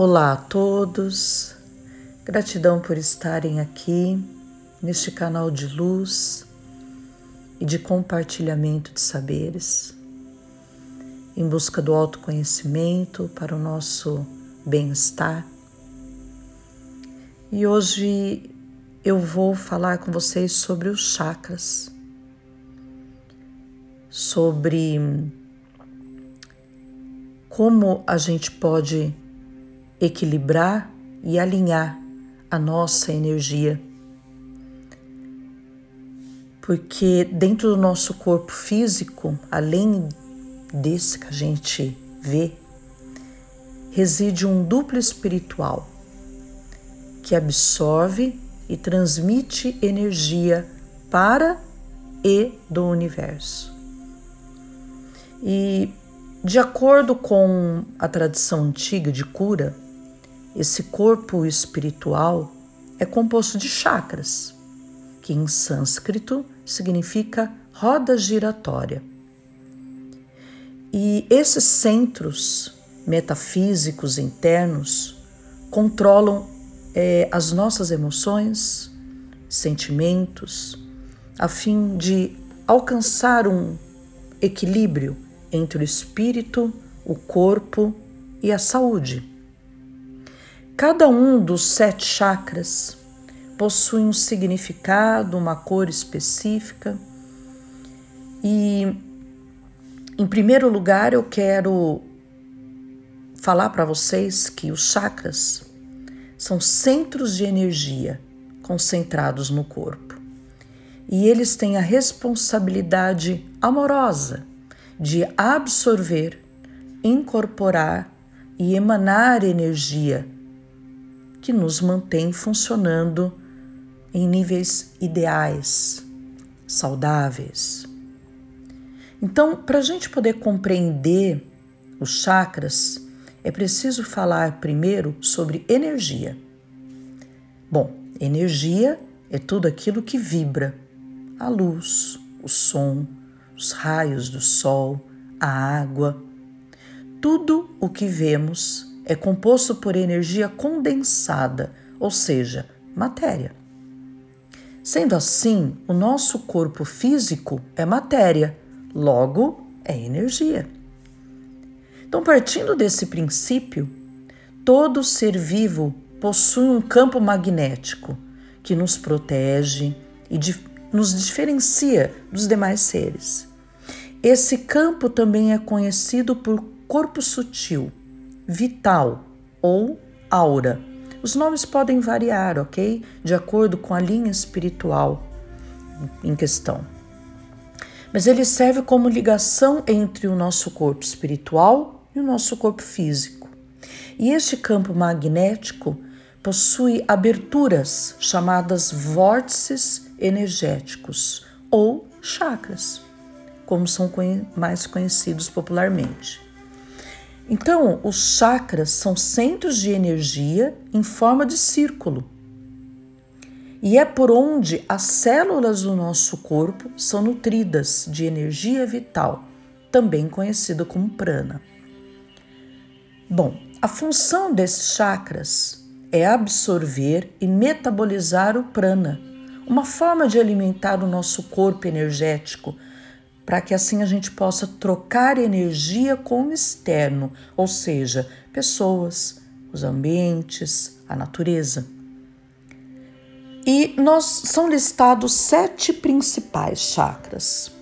Olá a todos, gratidão por estarem aqui neste canal de luz e de compartilhamento de saberes, em busca do autoconhecimento para o nosso bem-estar. E hoje eu vou falar com vocês sobre os chakras, sobre como a gente pode equilibrar e alinhar a nossa energia. Porque dentro do nosso corpo físico, além desse que a gente vê, reside um duplo espiritual que absorve e transmite energia para e do universo. E de acordo com a tradição antiga de cura, esse corpo espiritual é composto de chakras, que em sânscrito significa roda giratória. E esses centros metafísicos internos controlam é, as nossas emoções, sentimentos, a fim de alcançar um equilíbrio entre o espírito, o corpo e a saúde. Cada um dos sete chakras possui um significado, uma cor específica. E, em primeiro lugar, eu quero falar para vocês que os chakras são centros de energia concentrados no corpo. E eles têm a responsabilidade amorosa de absorver, incorporar e emanar energia que nos mantém funcionando em níveis ideais, saudáveis. Então, para a gente poder compreender os chakras, é preciso falar primeiro sobre energia. Bom, energia é tudo aquilo que vibra: a luz, o som, os raios do sol, a água. Tudo o que vemos é composto por energia condensada, ou seja, matéria. Sendo assim, o nosso corpo físico é matéria, logo é energia. Então, partindo desse princípio, todo ser vivo possui um campo magnético que nos protege e dif nos diferencia dos demais seres. Esse campo também é conhecido por corpo sutil vital ou aura. Os nomes podem variar, ok? De acordo com a linha espiritual em questão. Mas ele serve como ligação entre o nosso corpo espiritual e o nosso corpo físico. E este campo magnético possui aberturas chamadas vórtices energéticos ou chakras, como são mais conhecidos popularmente. Então, os chakras são centros de energia em forma de círculo. E é por onde as células do nosso corpo são nutridas de energia vital, também conhecida como prana. Bom, a função desses chakras é absorver e metabolizar o prana, uma forma de alimentar o nosso corpo energético para que assim a gente possa trocar energia com o externo, ou seja, pessoas, os ambientes, a natureza. E nós são listados sete principais chakras: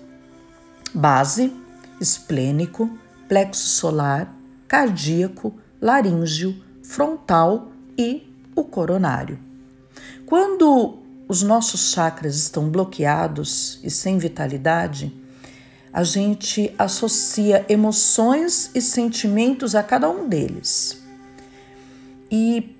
base, esplênico, plexo solar, cardíaco, laríngeo, frontal e o coronário. Quando os nossos chakras estão bloqueados e sem vitalidade, a gente associa emoções e sentimentos a cada um deles. E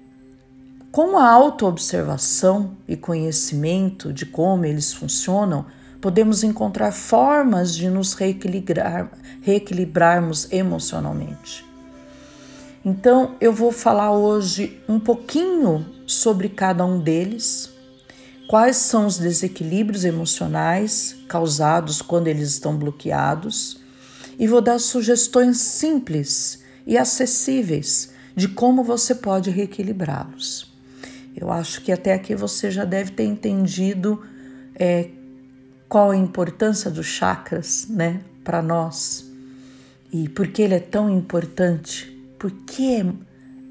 com a autoobservação e conhecimento de como eles funcionam, podemos encontrar formas de nos reequilibrar, reequilibrarmos emocionalmente. Então, eu vou falar hoje um pouquinho sobre cada um deles quais são os desequilíbrios emocionais causados quando eles estão bloqueados e vou dar sugestões simples e acessíveis de como você pode reequilibrá-los. Eu acho que até aqui você já deve ter entendido é, qual a importância dos chakras, né, para nós e por que ele é tão importante, por que é,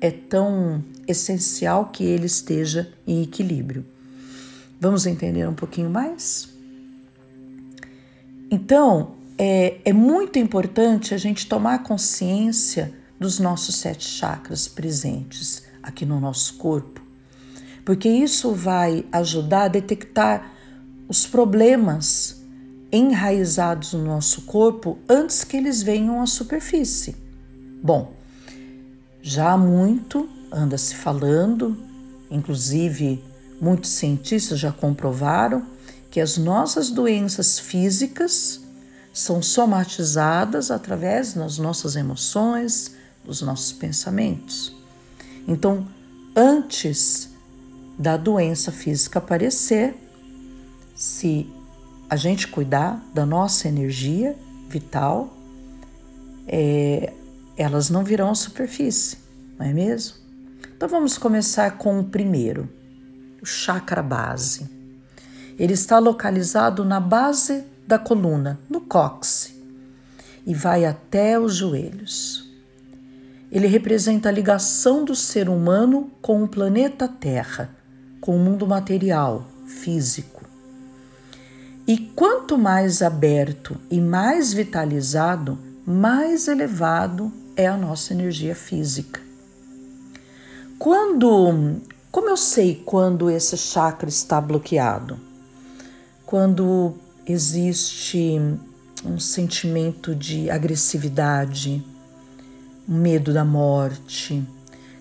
é tão essencial que ele esteja em equilíbrio. Vamos entender um pouquinho mais? Então, é, é muito importante a gente tomar consciência dos nossos sete chakras presentes aqui no nosso corpo, porque isso vai ajudar a detectar os problemas enraizados no nosso corpo antes que eles venham à superfície. Bom, já há muito anda se falando, inclusive muitos cientistas já comprovaram que as nossas doenças físicas são somatizadas através das nossas emoções, dos nossos pensamentos. Então, antes da doença física aparecer, se a gente cuidar da nossa energia vital, é, elas não virão à superfície, não é mesmo? Então vamos começar com o primeiro, o chakra base. Ele está localizado na base da coluna, no cóccix, e vai até os joelhos. Ele representa a ligação do ser humano com o planeta Terra, com o mundo material, físico. E quanto mais aberto e mais vitalizado, mais elevado é a nossa energia física. Quando, como eu sei quando esse chakra está bloqueado? Quando existe um sentimento de agressividade, medo da morte,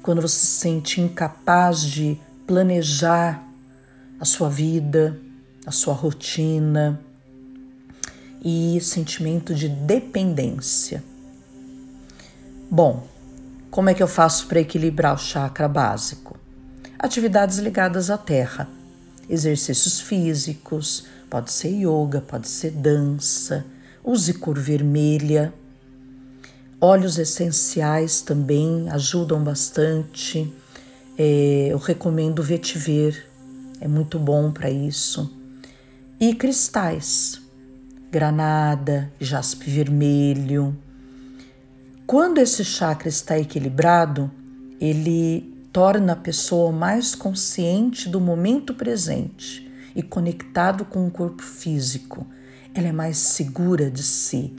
quando você se sente incapaz de planejar a sua vida, a sua rotina e sentimento de dependência. Bom, como é que eu faço para equilibrar o chakra básico? Atividades ligadas à terra, exercícios físicos, pode ser yoga, pode ser dança, use cor vermelha. Óleos essenciais também ajudam bastante. É, eu recomendo vetiver, é muito bom para isso. E cristais, granada, jaspe vermelho, quando esse chakra está equilibrado, ele torna a pessoa mais consciente do momento presente e conectado com o corpo físico. Ela é mais segura de si.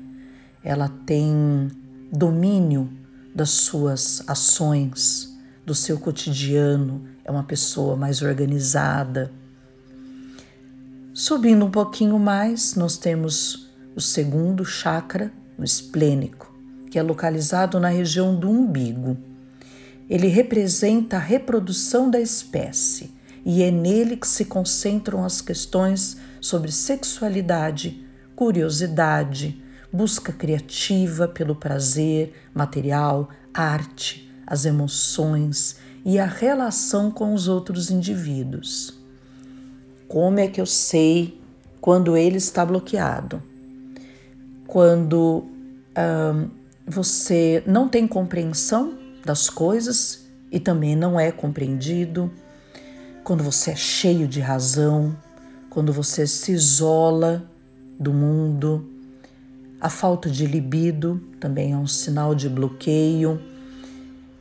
Ela tem domínio das suas ações, do seu cotidiano. É uma pessoa mais organizada. Subindo um pouquinho mais, nós temos o segundo chakra, o esplênico que é localizado na região do umbigo. Ele representa a reprodução da espécie e é nele que se concentram as questões sobre sexualidade, curiosidade, busca criativa pelo prazer material, arte, as emoções e a relação com os outros indivíduos. Como é que eu sei quando ele está bloqueado? Quando você não tem compreensão das coisas e também não é compreendido, quando você é cheio de razão, quando você se isola do mundo, a falta de libido também é um sinal de bloqueio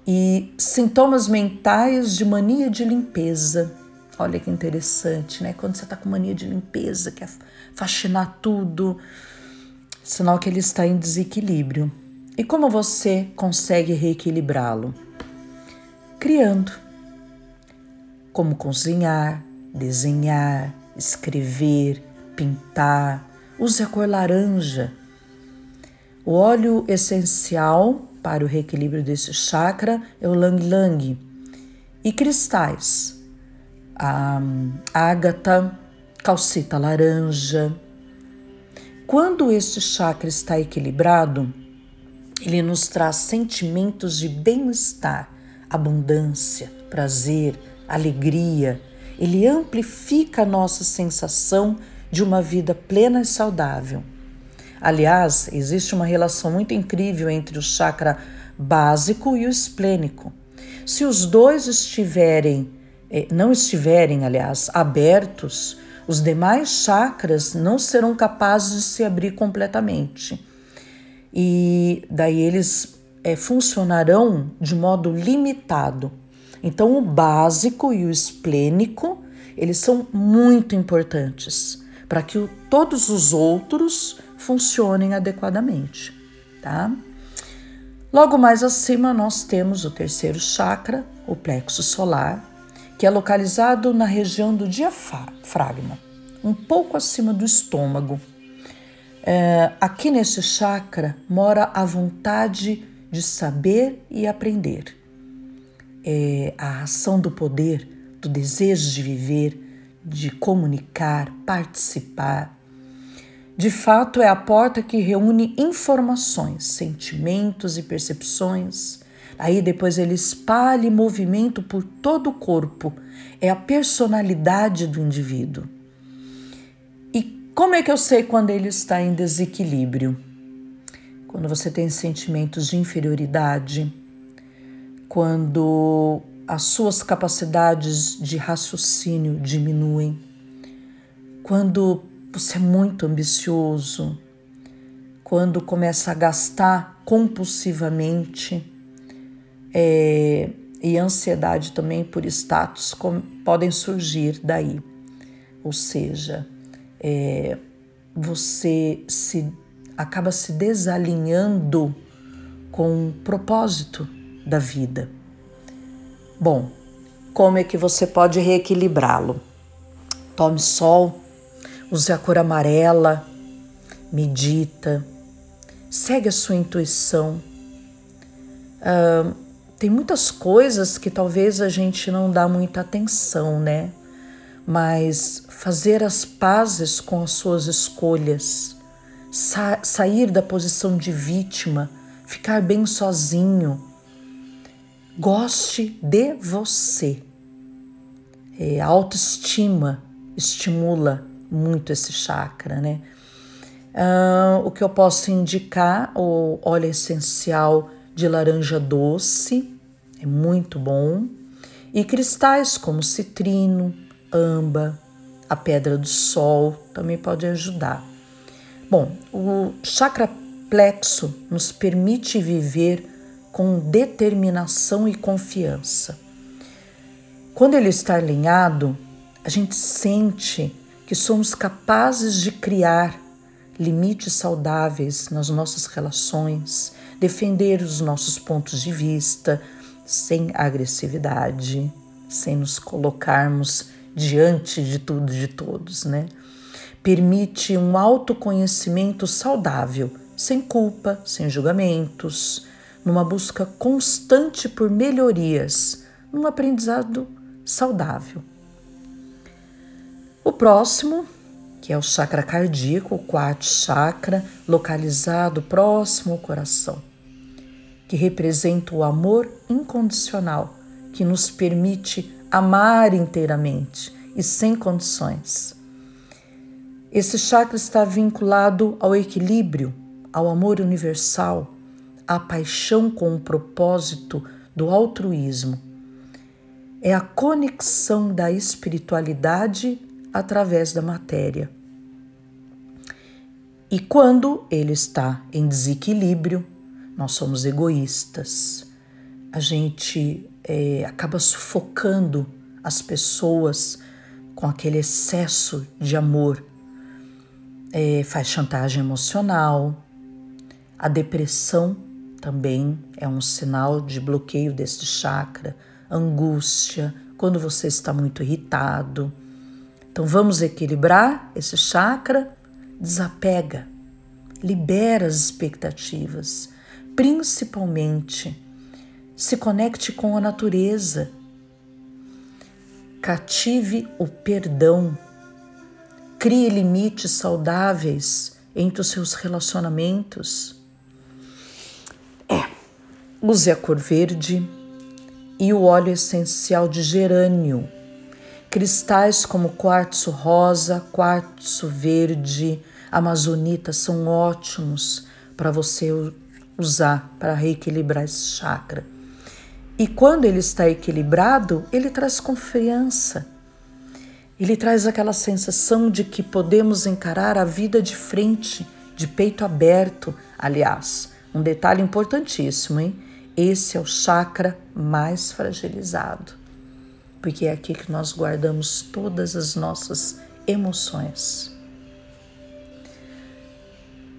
e sintomas mentais de mania de limpeza. Olha que interessante, né? Quando você está com mania de limpeza, quer faxinar tudo, sinal que ele está em desequilíbrio. E como você consegue reequilibrá-lo? Criando. Como cozinhar, desenhar, escrever, pintar. Use a cor laranja. O óleo essencial para o reequilíbrio desse chakra é o Lang Lang. E cristais. A ágata, calcita laranja. Quando este chakra está equilibrado, ele nos traz sentimentos de bem-estar, abundância, prazer, alegria. Ele amplifica a nossa sensação de uma vida plena e saudável. Aliás, existe uma relação muito incrível entre o chakra básico e o esplênico. Se os dois estiverem, eh, não estiverem, aliás, abertos, os demais chakras não serão capazes de se abrir completamente. E daí eles é, funcionarão de modo limitado. Então, o básico e o esplênico, eles são muito importantes para que o, todos os outros funcionem adequadamente, tá? Logo mais acima, nós temos o terceiro chakra, o plexo solar, que é localizado na região do diafragma, um pouco acima do estômago. É, aqui nesse chakra mora a vontade de saber e aprender. É a ação do poder, do desejo de viver, de comunicar, participar. De fato, é a porta que reúne informações, sentimentos e percepções Aí depois ele espalha movimento por todo o corpo. É a personalidade do indivíduo. Como é que eu sei quando ele está em desequilíbrio? Quando você tem sentimentos de inferioridade, quando as suas capacidades de raciocínio diminuem, quando você é muito ambicioso, quando começa a gastar compulsivamente é, e ansiedade também por status podem surgir daí. Ou seja, é, você se acaba se desalinhando com o propósito da vida. Bom, como é que você pode reequilibrá-lo? Tome sol, use a cor amarela, medita, segue a sua intuição. Uh, tem muitas coisas que talvez a gente não dá muita atenção, né? Mas fazer as pazes com as suas escolhas, sa sair da posição de vítima, ficar bem sozinho. Goste de você. É, a autoestima estimula muito esse chakra, né? Uh, o que eu posso indicar, o óleo essencial de laranja doce, é muito bom, e cristais como citrino, amba, a pedra do sol também pode ajudar. Bom, o chakra plexo nos permite viver com determinação e confiança. Quando ele está alinhado, a gente sente que somos capazes de criar limites saudáveis nas nossas relações, defender os nossos pontos de vista sem agressividade, sem nos colocarmos diante de tudo e de todos, né? Permite um autoconhecimento saudável, sem culpa, sem julgamentos, numa busca constante por melhorias, num aprendizado saudável. O próximo que é o chakra cardíaco, o quarto chakra, localizado próximo ao coração, que representa o amor incondicional, que nos permite amar inteiramente e sem condições. Esse chakra está vinculado ao equilíbrio, ao amor universal, à paixão com o propósito do altruísmo. É a conexão da espiritualidade através da matéria. E quando ele está em desequilíbrio, nós somos egoístas. A gente é, acaba sufocando as pessoas com aquele excesso de amor. É, faz chantagem emocional. A depressão também é um sinal de bloqueio deste chakra. Angústia, quando você está muito irritado então vamos equilibrar esse chakra, desapega, libera as expectativas, principalmente se conecte com a natureza, cative o perdão, crie limites saudáveis entre os seus relacionamentos. É, use a cor verde e o óleo essencial de gerânio Cristais como quartzo rosa, quartzo verde, amazonita são ótimos para você usar para reequilibrar esse chakra. E quando ele está equilibrado, ele traz confiança. Ele traz aquela sensação de que podemos encarar a vida de frente, de peito aberto. Aliás, um detalhe importantíssimo, hein? Esse é o chakra mais fragilizado, porque é aqui que nós guardamos todas as nossas emoções.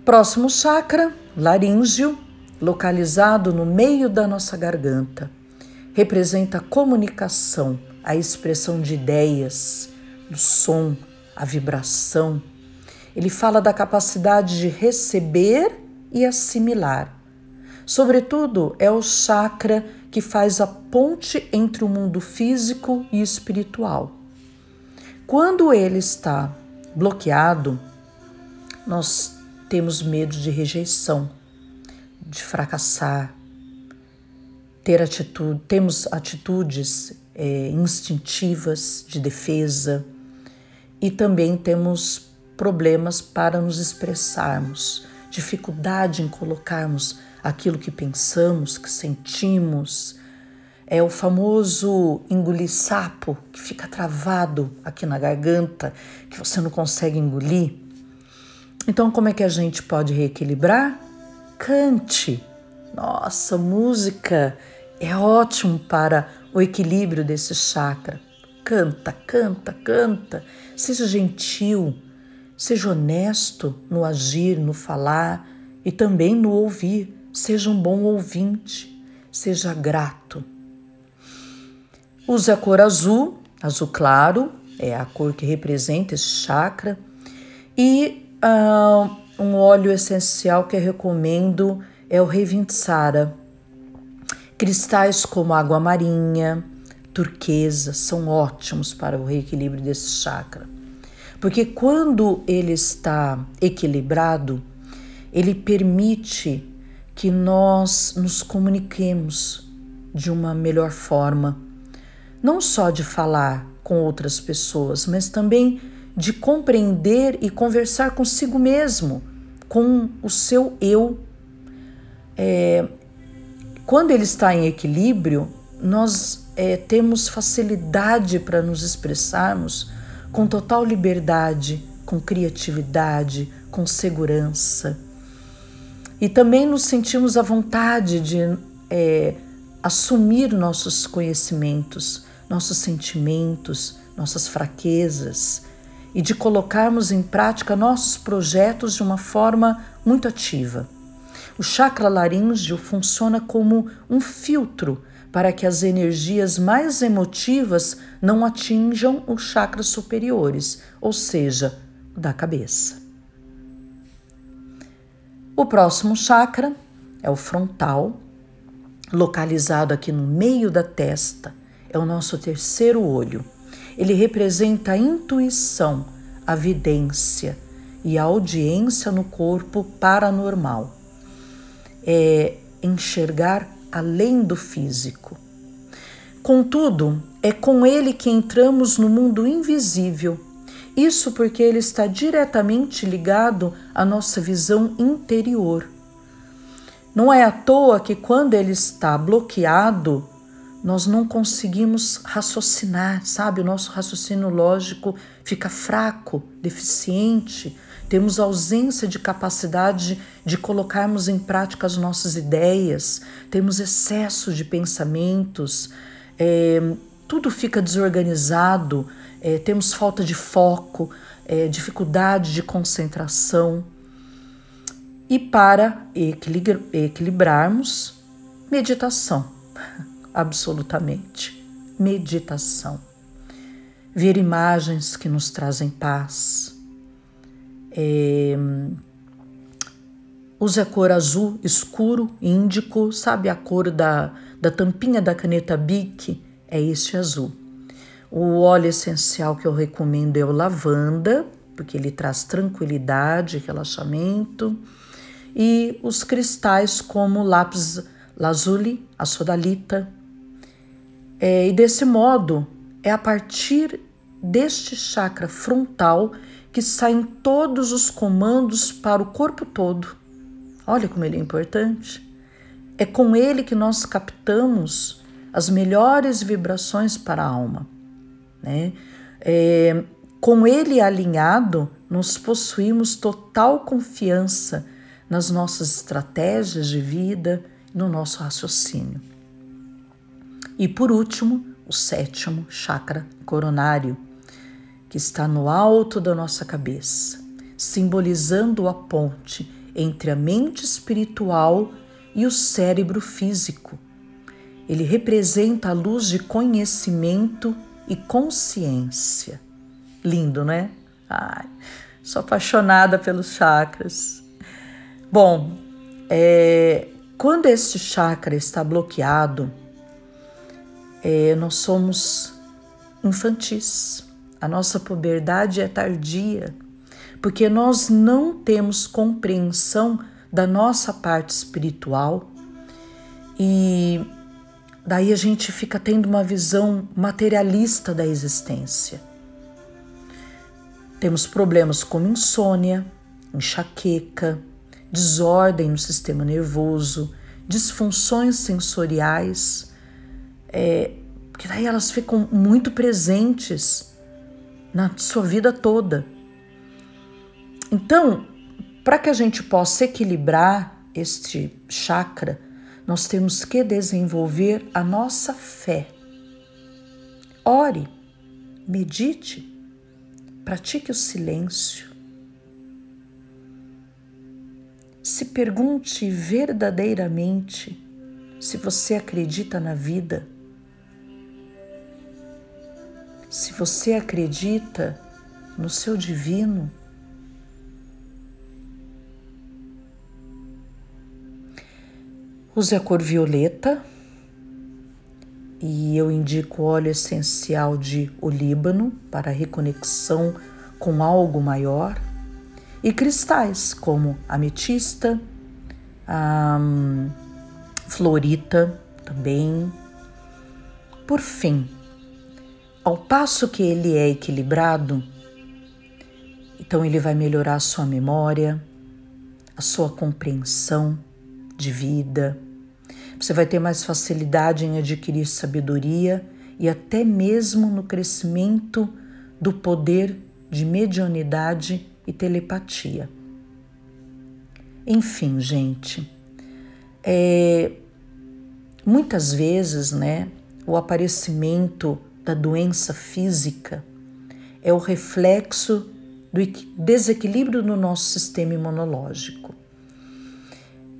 Próximo chakra, laríngeo, localizado no meio da nossa garganta, representa a comunicação, a expressão de ideias, do som, a vibração. Ele fala da capacidade de receber e assimilar. Sobretudo, é o chakra que faz a ponte entre o mundo físico e espiritual. Quando ele está bloqueado, nós temos medo de rejeição, de fracassar, ter atitude, temos atitudes é, instintivas de defesa e também temos problemas para nos expressarmos, dificuldade em colocarmos aquilo que pensamos, que sentimos. É o famoso engolir sapo que fica travado aqui na garganta, que você não consegue engolir. Então, como é que a gente pode reequilibrar? Cante. Nossa, música é ótimo para o equilíbrio desse chakra. Canta, canta, canta. Seja gentil, seja honesto no agir, no falar e também no ouvir. Seja um bom ouvinte, seja grato. Use a cor azul, azul claro, é a cor que representa esse chakra, e uh, um óleo essencial que eu recomendo é o Revintsara Cristais como água marinha, turquesa são ótimos para o reequilíbrio desse chakra. Porque quando ele está equilibrado, ele permite que nós nos comuniquemos de uma melhor forma, não só de falar com outras pessoas, mas também de compreender e conversar consigo mesmo, com o seu eu. É, quando ele está em equilíbrio, nós é, temos facilidade para nos expressarmos com total liberdade, com criatividade, com segurança. E também nos sentimos à vontade de é, assumir nossos conhecimentos, nossos sentimentos, nossas fraquezas e de colocarmos em prática nossos projetos de uma forma muito ativa. O chakra laríngeo funciona como um filtro para que as energias mais emotivas não atinjam os chakras superiores, ou seja, da cabeça. O próximo chakra é o frontal, localizado aqui no meio da testa, é o nosso terceiro olho. Ele representa a intuição, a vidência e a audiência no corpo paranormal é enxergar além do físico. Contudo, é com ele que entramos no mundo invisível. Isso porque ele está diretamente ligado à nossa visão interior. Não é à toa que quando ele está bloqueado, nós não conseguimos raciocinar, sabe? O nosso raciocínio lógico fica fraco, deficiente, temos ausência de capacidade de colocarmos em prática as nossas ideias, temos excesso de pensamentos, é, tudo fica desorganizado, é, temos falta de foco, é, dificuldade de concentração. E para equilibrarmos, meditação, absolutamente. Meditação. Ver imagens que nos trazem paz é, use a cor azul escuro, índico, sabe a cor da, da tampinha da caneta Bic? É este azul. O óleo essencial que eu recomendo é o lavanda, porque ele traz tranquilidade, relaxamento. E os cristais como lápis lazuli, a sodalita. É, e desse modo, é a partir deste chakra frontal que saem todos os comandos para o corpo todo. Olha como ele é importante. É com ele que nós captamos as melhores vibrações para a alma. Né? É, com ele alinhado, nós possuímos total confiança nas nossas estratégias de vida, no nosso raciocínio. E por último, o sétimo chakra coronário, que está no alto da nossa cabeça, simbolizando a ponte entre a mente espiritual e o cérebro físico. Ele representa a luz de conhecimento e consciência. Lindo, né? Ai, sou apaixonada pelos chakras. Bom, é, quando este chakra está bloqueado, é, nós somos infantis. A nossa puberdade é tardia, porque nós não temos compreensão da nossa parte espiritual e daí a gente fica tendo uma visão materialista da existência. Temos problemas como insônia, enxaqueca, desordem no sistema nervoso, disfunções sensoriais, é, que daí elas ficam muito presentes na sua vida toda. Então, para que a gente possa equilibrar este chakra, nós temos que desenvolver a nossa fé. Ore, medite, pratique o silêncio, se pergunte verdadeiramente se você acredita na vida, se você acredita no seu divino. Use a cor violeta e eu indico óleo essencial de olíbano para reconexão com algo maior e cristais como ametista, florita também. Por fim, ao passo que ele é equilibrado, então ele vai melhorar a sua memória, a sua compreensão de vida. Você vai ter mais facilidade em adquirir sabedoria e até mesmo no crescimento do poder de mediunidade e telepatia. Enfim, gente, é, muitas vezes, né, o aparecimento da doença física é o reflexo do desequilíbrio no nosso sistema imunológico.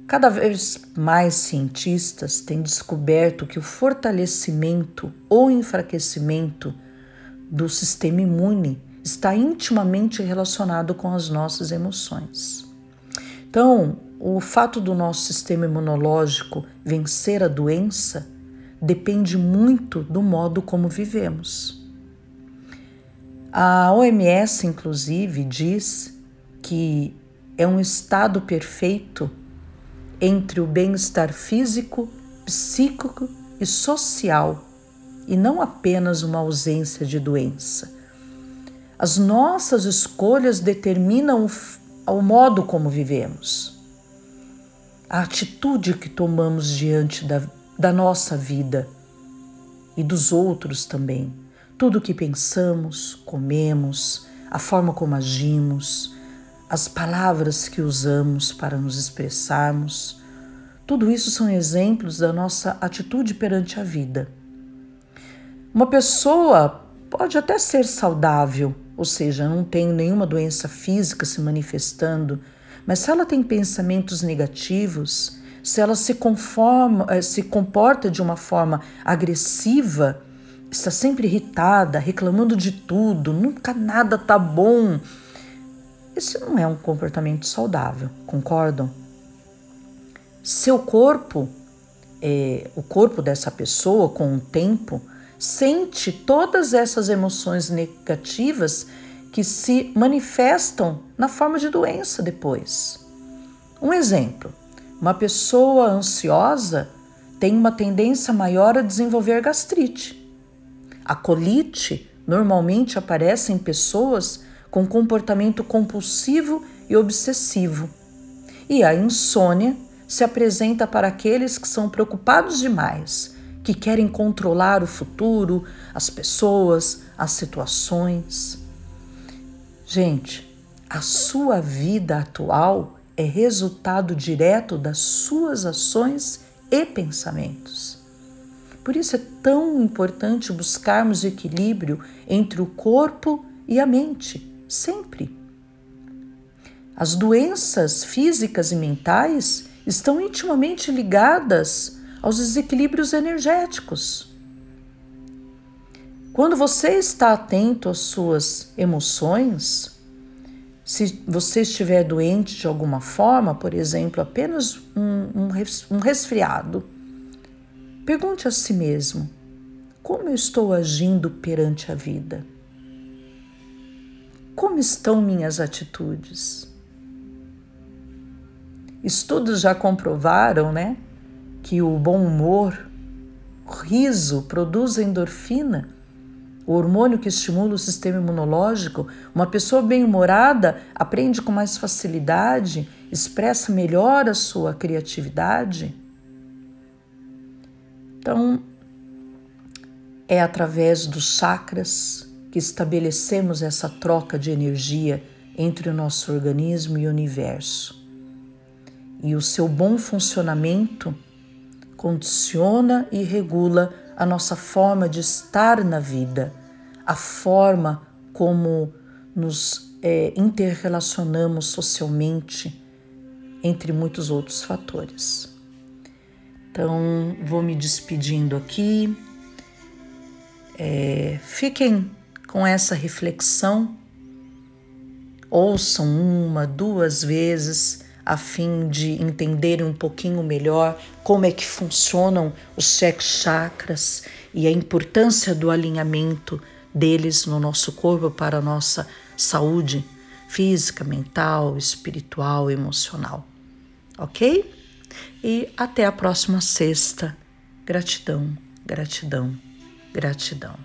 Cada vez mais cientistas têm descoberto que o fortalecimento ou enfraquecimento do sistema imune está intimamente relacionado com as nossas emoções. Então, o fato do nosso sistema imunológico vencer a doença depende muito do modo como vivemos. A OMS, inclusive, diz que é um estado perfeito entre o bem-estar físico, psíquico e social, e não apenas uma ausência de doença. As nossas escolhas determinam o, modo como vivemos, a atitude que tomamos diante da, da nossa vida e dos outros também. Tudo o que pensamos, comemos, a forma como agimos, as palavras que usamos para nos expressarmos, tudo isso são exemplos da nossa atitude perante a vida. Uma pessoa pode até ser saudável, ou seja, não tem nenhuma doença física se manifestando, mas se ela tem pensamentos negativos, se ela se conforma, eh, se comporta de uma forma agressiva, está sempre irritada, reclamando de tudo, nunca nada tá bom. Esse não é um comportamento saudável, concordam? Seu corpo, é, o corpo dessa pessoa, com o tempo, sente todas essas emoções negativas que se manifestam na forma de doença depois. Um exemplo: uma pessoa ansiosa tem uma tendência maior a desenvolver gastrite. A colite normalmente aparece em pessoas com comportamento compulsivo e obsessivo. E a insônia se apresenta para aqueles que são preocupados demais que querem controlar o futuro, as pessoas, as situações. Gente, a sua vida atual é resultado direto das suas ações e pensamentos. Por isso é tão importante buscarmos equilíbrio entre o corpo e a mente, sempre. As doenças físicas e mentais estão intimamente ligadas aos desequilíbrios energéticos. Quando você está atento às suas emoções, se você estiver doente de alguma forma, por exemplo, apenas um, um resfriado, pergunte a si mesmo: como eu estou agindo perante a vida? Como estão minhas atitudes? Estudos já comprovaram, né, que o bom humor, o riso produz endorfina, o hormônio que estimula o sistema imunológico. Uma pessoa bem-humorada aprende com mais facilidade, expressa melhor a sua criatividade. Então, é através dos chakras que estabelecemos essa troca de energia entre o nosso organismo e o universo. E o seu bom funcionamento condiciona e regula a nossa forma de estar na vida, a forma como nos é, interrelacionamos socialmente, entre muitos outros fatores. Então, vou me despedindo aqui. É, fiquem com essa reflexão, ouçam uma, duas vezes a fim de entenderem um pouquinho melhor como é que funcionam os sete chakras e a importância do alinhamento deles no nosso corpo para a nossa saúde física, mental, espiritual, emocional. Ok? E até a próxima sexta. Gratidão, gratidão, gratidão.